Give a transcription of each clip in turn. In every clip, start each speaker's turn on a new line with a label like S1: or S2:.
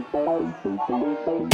S1: Música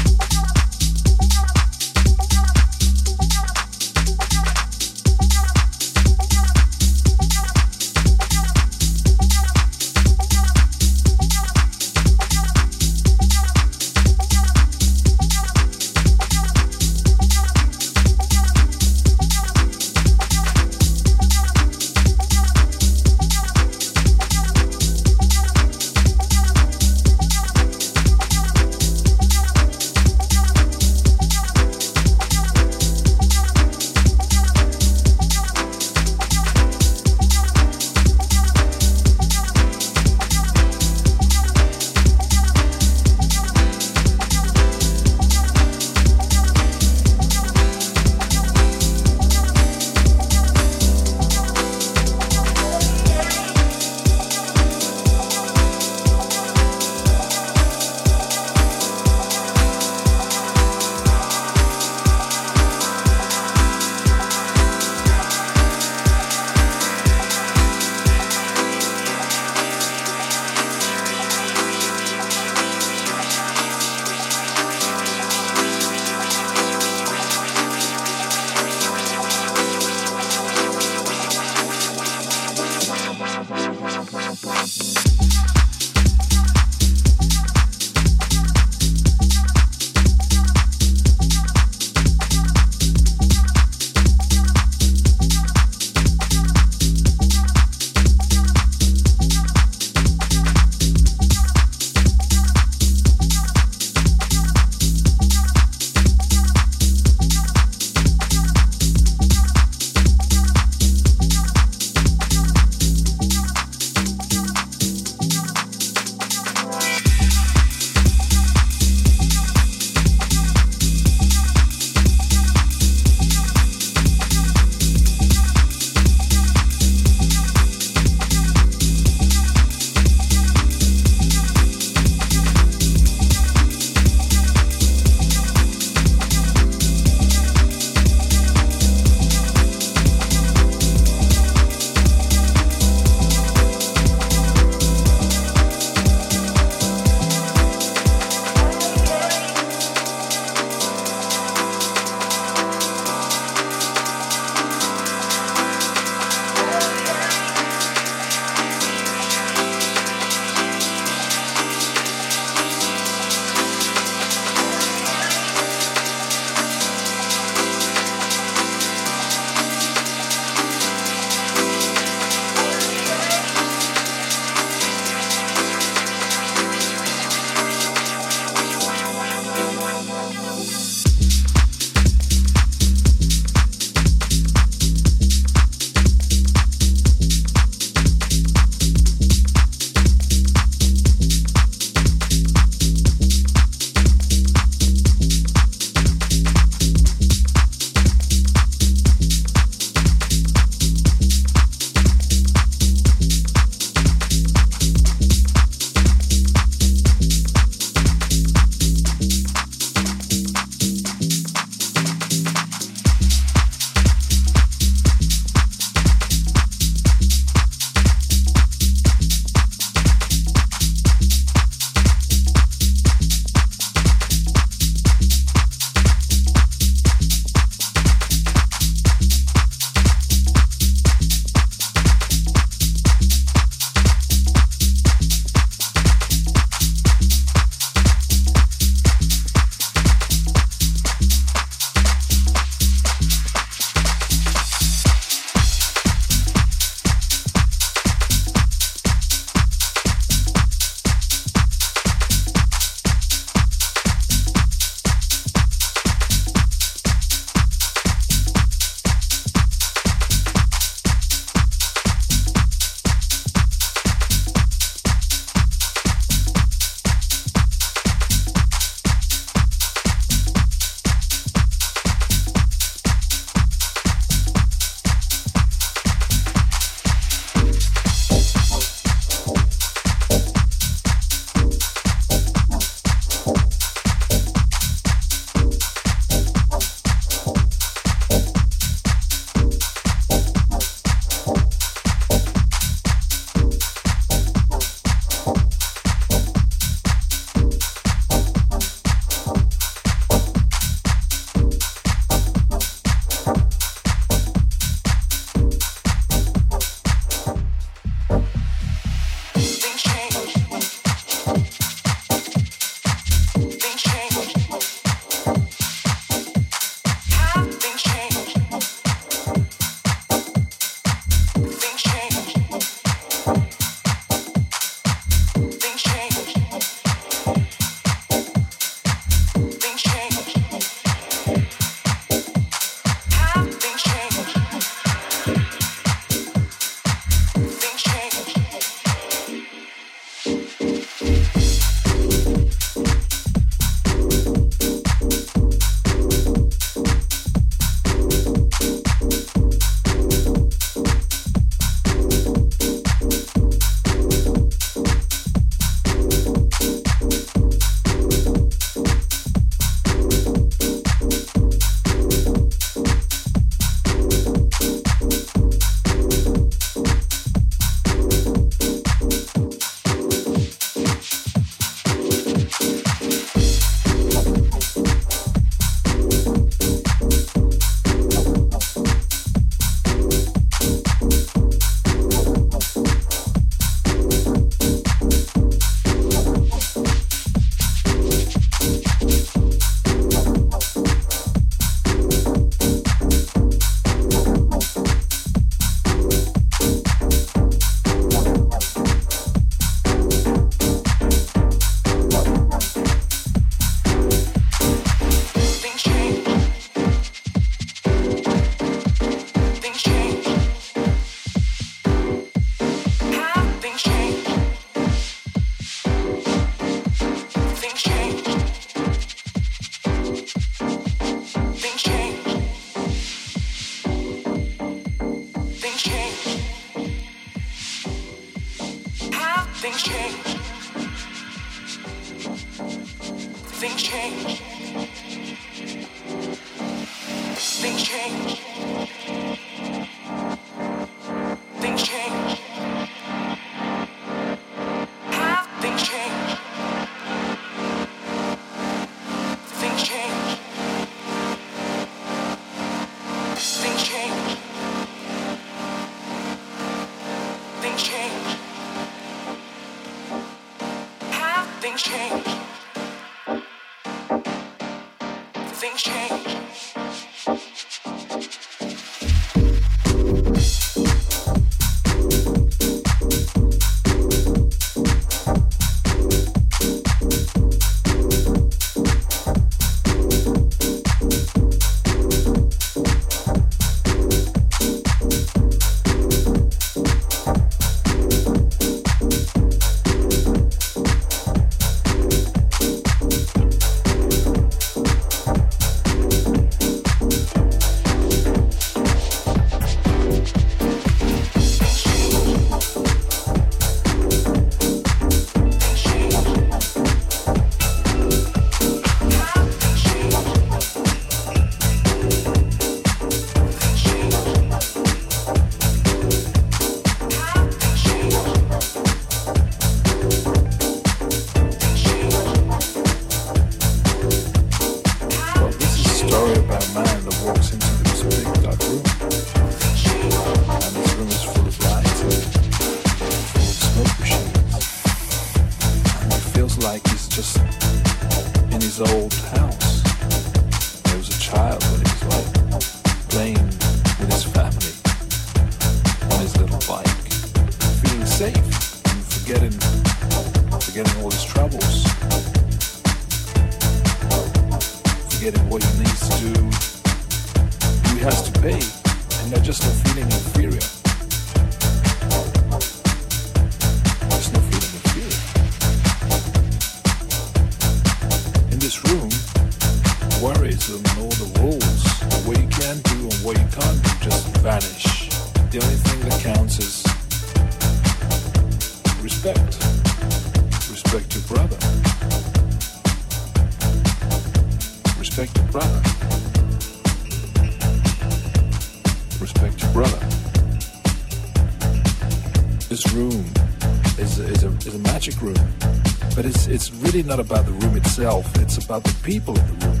S1: not about the room itself, it's about the people in the room.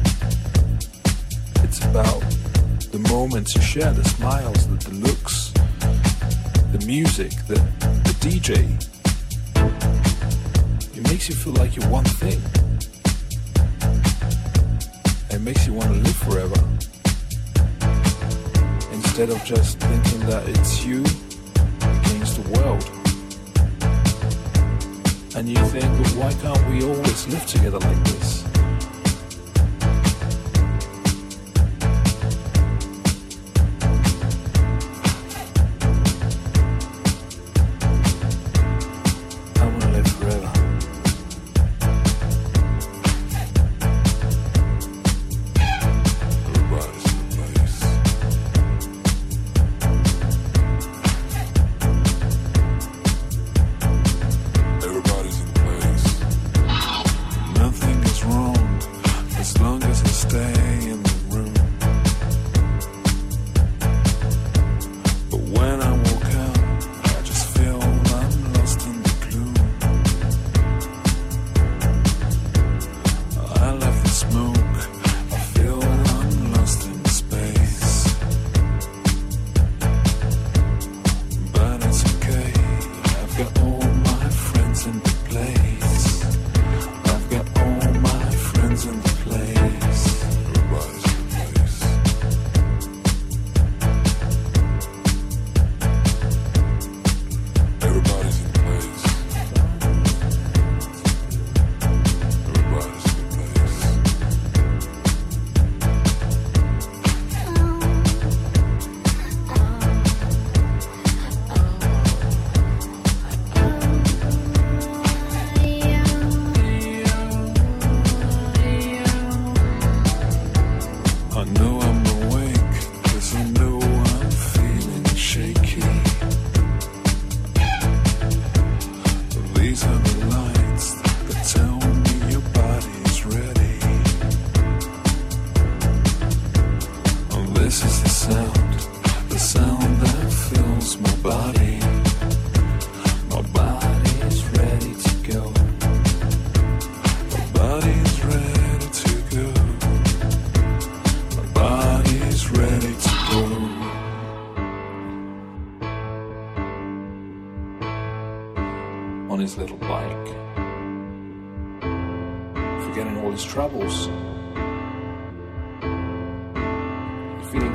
S1: It's about the moments you share, the smiles, the, the looks, the music, the, the DJ. It makes you feel like you're one thing. It makes you want to live forever. Instead of just thinking that it's you together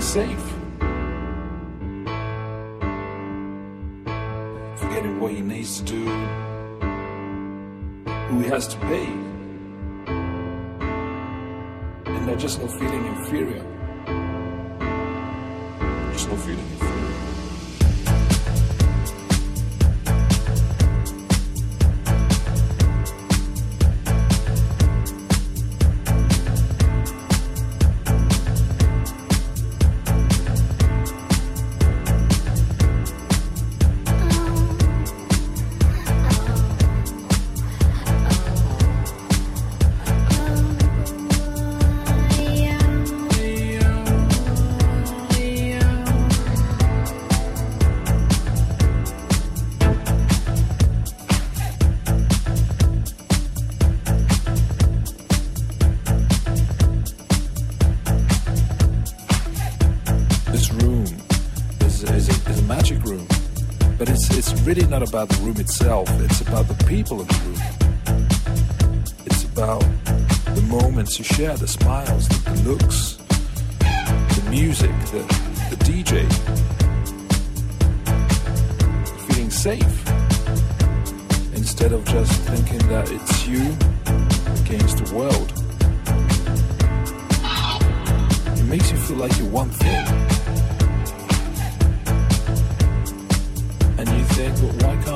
S1: safe. Forgetting what he needs to do, who he has to pay, and they're just not feeling inferior. Just not feeling inferior. Itself, it's about the people in the room. It's about the moments you share, the smiles, the, looks, the music, the, the DJ. Feeling safe instead of just thinking that it's you against the world. It makes you feel like you're one thing. And you think, but why